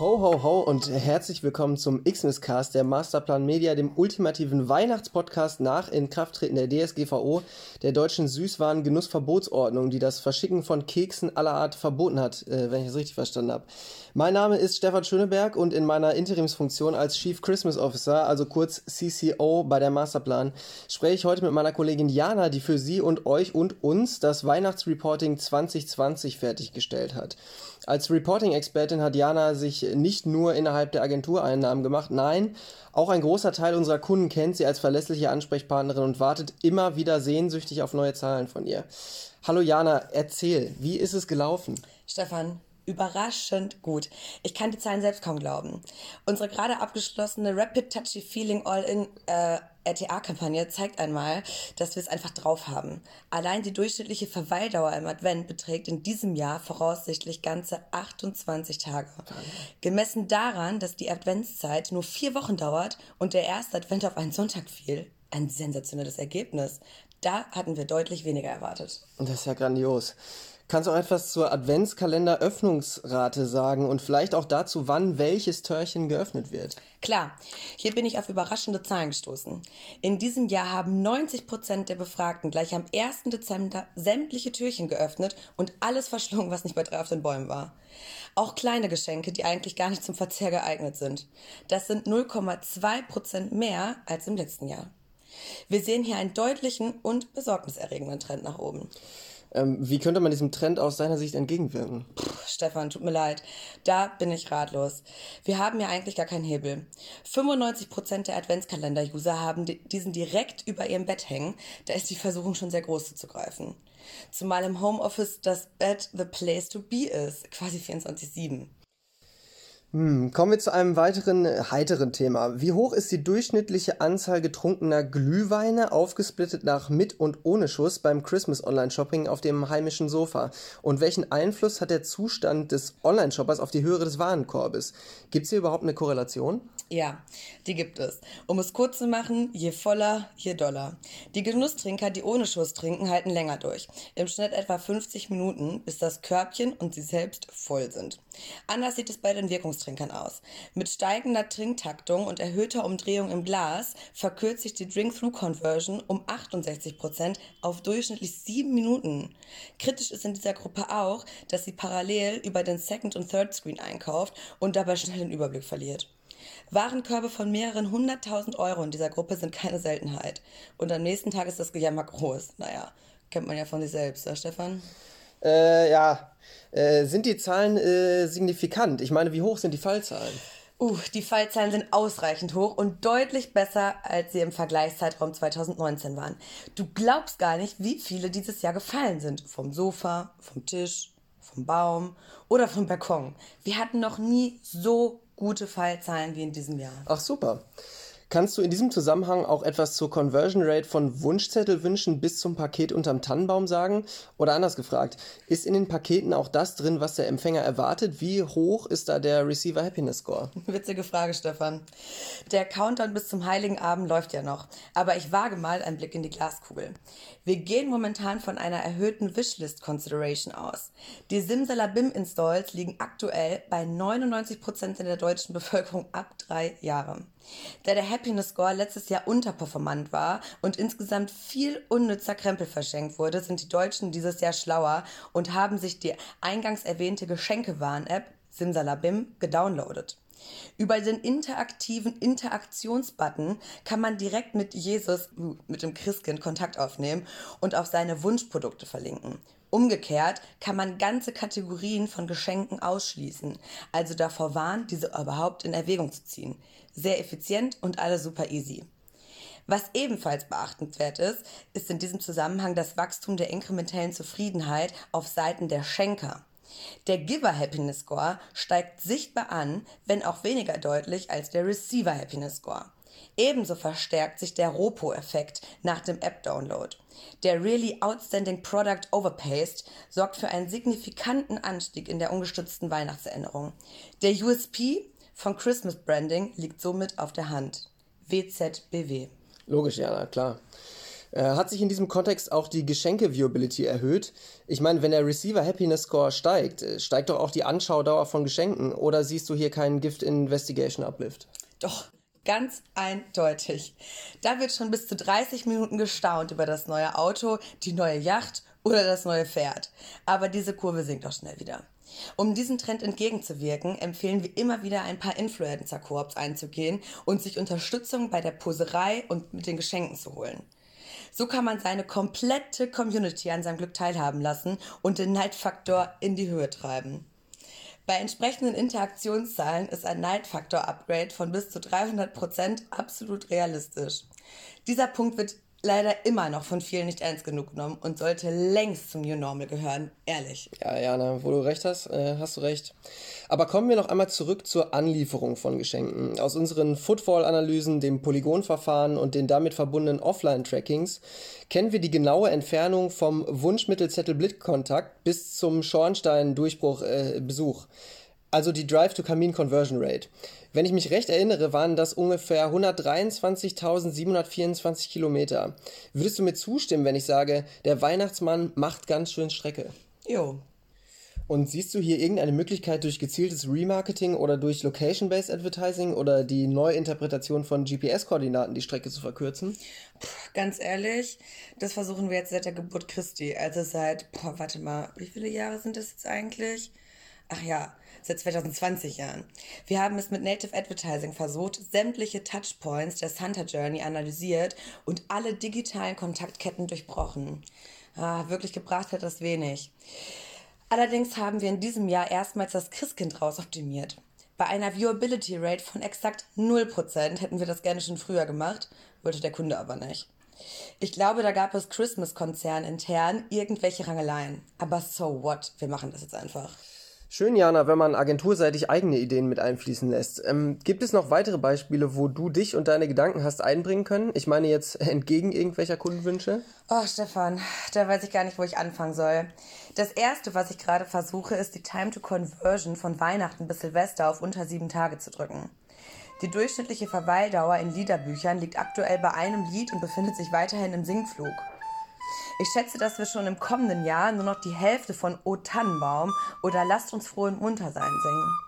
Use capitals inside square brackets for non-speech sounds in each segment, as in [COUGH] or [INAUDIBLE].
Ho, ho, ho und herzlich willkommen zum Xmas-Cast, der Masterplan Media, dem ultimativen Weihnachtspodcast nach Inkrafttreten der DSGVO, der deutschen Süßwaren-Genussverbotsordnung, die das Verschicken von Keksen aller Art verboten hat, äh, wenn ich das richtig verstanden habe. Mein Name ist Stefan Schöneberg und in meiner Interimsfunktion als Chief Christmas Officer, also kurz CCO bei der Masterplan, spreche ich heute mit meiner Kollegin Jana, die für Sie und euch und uns das Weihnachtsreporting 2020 fertiggestellt hat. Als Reporting-Expertin hat Jana sich nicht nur innerhalb der Agentureinnahmen gemacht, nein, auch ein großer Teil unserer Kunden kennt sie als verlässliche Ansprechpartnerin und wartet immer wieder sehnsüchtig auf neue Zahlen von ihr. Hallo Jana, erzähl, wie ist es gelaufen? Stefan, überraschend gut. Ich kann die Zahlen selbst kaum glauben. Unsere gerade abgeschlossene Rapid Touchy Feeling All-In äh, RTA-Kampagne zeigt einmal, dass wir es einfach drauf haben. Allein die durchschnittliche Verweildauer im Advent beträgt in diesem Jahr voraussichtlich ganze 28 Tage. Gemessen daran, dass die Adventszeit nur vier Wochen dauert und der erste Advent auf einen Sonntag fiel, ein sensationelles Ergebnis. Da hatten wir deutlich weniger erwartet. Das ist ja grandios. Kannst du auch etwas zur Adventskalender-Öffnungsrate sagen und vielleicht auch dazu, wann welches Türchen geöffnet wird? Klar, hier bin ich auf überraschende Zahlen gestoßen. In diesem Jahr haben 90 Prozent der Befragten gleich am 1. Dezember sämtliche Türchen geöffnet und alles verschlungen, was nicht bei drei auf den Bäumen war. Auch kleine Geschenke, die eigentlich gar nicht zum Verzehr geeignet sind. Das sind 0,2 Prozent mehr als im letzten Jahr. Wir sehen hier einen deutlichen und besorgniserregenden Trend nach oben. Ähm, wie könnte man diesem Trend aus seiner Sicht entgegenwirken? Puh, Stefan, tut mir leid. Da bin ich ratlos. Wir haben ja eigentlich gar keinen Hebel. 95% der Adventskalender-User haben diesen direkt über ihrem Bett hängen. Da ist die Versuchung schon sehr groß zuzugreifen. Zumal im Homeoffice das Bett the place to be ist. Quasi 24-7. Hm, kommen wir zu einem weiteren äh, heiteren Thema. Wie hoch ist die durchschnittliche Anzahl getrunkener Glühweine, aufgesplittet nach mit und ohne Schuss beim Christmas Online-Shopping auf dem heimischen Sofa? Und welchen Einfluss hat der Zustand des Online-Shoppers auf die Höhe des Warenkorbes? Gibt es hier überhaupt eine Korrelation? Ja, die gibt es. Um es kurz zu machen, je voller, je doller. Die Genusstrinker, die ohne Schuss trinken, halten länger durch. Im Schnitt etwa 50 Minuten, bis das Körbchen und sie selbst voll sind. Anders sieht es bei den Wirkungstrinkern aus. Mit steigender Trinktaktung und erhöhter Umdrehung im Glas verkürzt sich die Drink-Through-Conversion um 68% auf durchschnittlich 7 Minuten. Kritisch ist in dieser Gruppe auch, dass sie parallel über den Second- und Third-Screen einkauft und dabei schnell den Überblick verliert. Warenkörbe von mehreren hunderttausend Euro in dieser Gruppe sind keine Seltenheit. Und am nächsten Tag ist das Gejammer groß. Naja, kennt man ja von sich selbst, ja, Stefan? Äh, ja. Äh, sind die Zahlen äh, signifikant? Ich meine, wie hoch sind die Fallzahlen? Uh, die Fallzahlen sind ausreichend hoch und deutlich besser, als sie im Vergleichszeitraum 2019 waren. Du glaubst gar nicht, wie viele dieses Jahr gefallen sind. Vom Sofa, vom Tisch, vom Baum oder vom Balkon. Wir hatten noch nie so gute Fallzahlen wie in diesem Jahr. Ach super. Kannst du in diesem Zusammenhang auch etwas zur Conversion Rate von Wunschzettelwünschen bis zum Paket unterm Tannenbaum sagen? Oder anders gefragt, ist in den Paketen auch das drin, was der Empfänger erwartet? Wie hoch ist da der Receiver Happiness Score? Witzige Frage, Stefan. Der Countdown bis zum Heiligen Abend läuft ja noch, aber ich wage mal einen Blick in die Glaskugel. Wir gehen momentan von einer erhöhten Wishlist Consideration aus. Die Simsalabim Installs liegen aktuell bei 99% in der deutschen Bevölkerung ab drei Jahren. Da der Happiness Score letztes Jahr unterperformant war und insgesamt viel unnützer Krempel verschenkt wurde, sind die Deutschen dieses Jahr schlauer und haben sich die eingangs erwähnte Geschenkewarn-App Simsalabim gedownloadet. Über den interaktiven Interaktionsbutton kann man direkt mit Jesus, mit dem Christkind, Kontakt aufnehmen und auf seine Wunschprodukte verlinken. Umgekehrt kann man ganze Kategorien von Geschenken ausschließen, also davor warnen, diese überhaupt in Erwägung zu ziehen. Sehr effizient und alles super easy. Was ebenfalls beachtenswert ist, ist in diesem Zusammenhang das Wachstum der inkrementellen Zufriedenheit auf Seiten der Schenker. Der Giver Happiness Score steigt sichtbar an, wenn auch weniger deutlich als der Receiver Happiness Score. Ebenso verstärkt sich der ROPO-Effekt nach dem App-Download. Der Really Outstanding Product Overpaste sorgt für einen signifikanten Anstieg in der ungestützten Weihnachtserinnerung. Der USP von Christmas Branding liegt somit auf der Hand. WZBW. Logisch, ja, klar. Äh, hat sich in diesem Kontext auch die Geschenke-Viewability erhöht? Ich meine, wenn der Receiver Happiness Score steigt, äh, steigt doch auch die Anschaudauer von Geschenken. Oder siehst du hier keinen Gift Investigation Uplift? Doch, ganz eindeutig. Da wird schon bis zu 30 Minuten gestaunt über das neue Auto, die neue Yacht oder das neue Pferd. Aber diese Kurve sinkt auch schnell wieder. Um diesem Trend entgegenzuwirken, empfehlen wir immer wieder ein paar Influencer-Koops einzugehen und sich Unterstützung bei der Poserei und mit den Geschenken zu holen. So kann man seine komplette Community an seinem Glück teilhaben lassen und den Neidfaktor in die Höhe treiben. Bei entsprechenden Interaktionszahlen ist ein Neidfaktor-Upgrade von bis zu 300% absolut realistisch. Dieser Punkt wird leider immer noch von vielen nicht ernst genug genommen und sollte längst zum New Normal gehören. Ehrlich. Ja, Jana, wo du recht hast, äh, hast du recht. Aber kommen wir noch einmal zurück zur Anlieferung von Geschenken. Aus unseren Footfall-Analysen, dem Polygonverfahren und den damit verbundenen Offline-Trackings kennen wir die genaue Entfernung vom Wunschmittelzettel-Blickkontakt bis zum Schornstein-Durchbruch-Besuch. Äh, also die Drive-to-Kamin-Conversion-Rate. Wenn ich mich recht erinnere, waren das ungefähr 123.724 Kilometer. Würdest du mir zustimmen, wenn ich sage, der Weihnachtsmann macht ganz schön Strecke? Jo. Und siehst du hier irgendeine Möglichkeit durch gezieltes Remarketing oder durch Location-Based Advertising oder die Neuinterpretation von GPS-Koordinaten die Strecke zu verkürzen? Puh, ganz ehrlich, das versuchen wir jetzt seit der Geburt Christi. Also seit, boah, warte mal, wie viele Jahre sind das jetzt eigentlich? Ach ja, seit 2020 Jahren. Wir haben es mit Native Advertising versucht, sämtliche Touchpoints der Santa Journey analysiert und alle digitalen Kontaktketten durchbrochen. Ah, wirklich gebracht hat das wenig. Allerdings haben wir in diesem Jahr erstmals das Christkind rausoptimiert. Bei einer Viewability Rate von exakt 0% hätten wir das gerne schon früher gemacht, wollte der Kunde aber nicht. Ich glaube, da gab es Christmas-Konzern intern irgendwelche Rangeleien. Aber so what? Wir machen das jetzt einfach. Schön, Jana, wenn man agenturseitig eigene Ideen mit einfließen lässt. Ähm, gibt es noch weitere Beispiele, wo du dich und deine Gedanken hast einbringen können? Ich meine jetzt [LAUGHS] entgegen irgendwelcher Kundenwünsche? Oh, Stefan, da weiß ich gar nicht, wo ich anfangen soll. Das erste, was ich gerade versuche, ist die Time to Conversion von Weihnachten bis Silvester auf unter sieben Tage zu drücken. Die durchschnittliche Verweildauer in Liederbüchern liegt aktuell bei einem Lied und befindet sich weiterhin im Sinkflug. Ich schätze, dass wir schon im kommenden Jahr nur noch die Hälfte von O Tannenbaum oder Lasst uns froh und munter sein singen.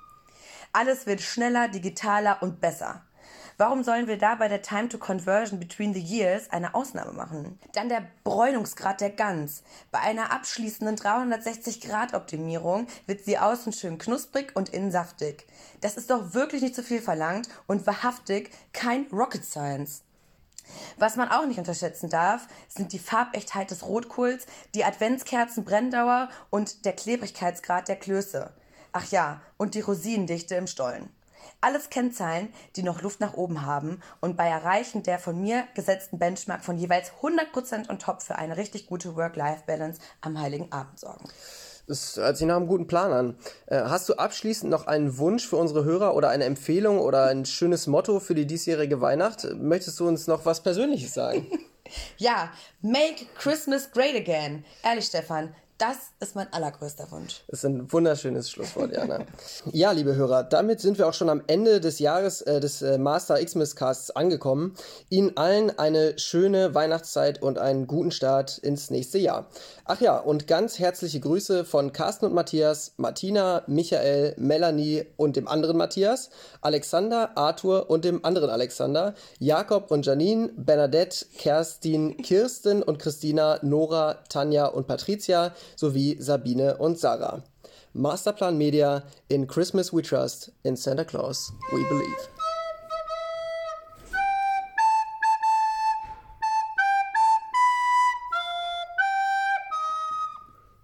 Alles wird schneller, digitaler und besser. Warum sollen wir da bei der Time to Conversion between the years eine Ausnahme machen? Dann der Bräunungsgrad der Gans. Bei einer abschließenden 360-Grad-Optimierung wird sie außen schön knusprig und innen saftig. Das ist doch wirklich nicht zu viel verlangt und wahrhaftig kein Rocket Science. Was man auch nicht unterschätzen darf, sind die Farbechtheit des Rotkohls, die Adventskerzen-Brenndauer und der Klebrigkeitsgrad der Klöße. Ach ja, und die Rosinendichte im Stollen. Alles Kennzahlen, die noch Luft nach oben haben und bei Erreichen der von mir gesetzten Benchmark von jeweils 100% on top für eine richtig gute Work-Life-Balance am Heiligen Abend sorgen. Das hört sich nach einem guten Plan an. Äh, hast du abschließend noch einen Wunsch für unsere Hörer oder eine Empfehlung oder ein schönes Motto für die diesjährige Weihnacht? Möchtest du uns noch was Persönliches sagen? [LAUGHS] ja, make Christmas great again. Ehrlich, Stefan, das ist mein allergrößter Wunsch. Das ist ein wunderschönes Schlusswort, Jana. ja, liebe Hörer, damit sind wir auch schon am Ende des Jahres äh, des äh, Master Xmas Casts angekommen. Ihnen allen eine schöne Weihnachtszeit und einen guten Start ins nächste Jahr. Ach ja, und ganz herzliche Grüße von Carsten und Matthias, Martina, Michael, Melanie und dem anderen Matthias, Alexander, Arthur und dem anderen Alexander, Jakob und Janine, Bernadette, Kerstin, Kirsten und Christina, Nora, Tanja und Patricia sowie Sabine und Sarah. Masterplan Media in Christmas We Trust, in Santa Claus We Believe.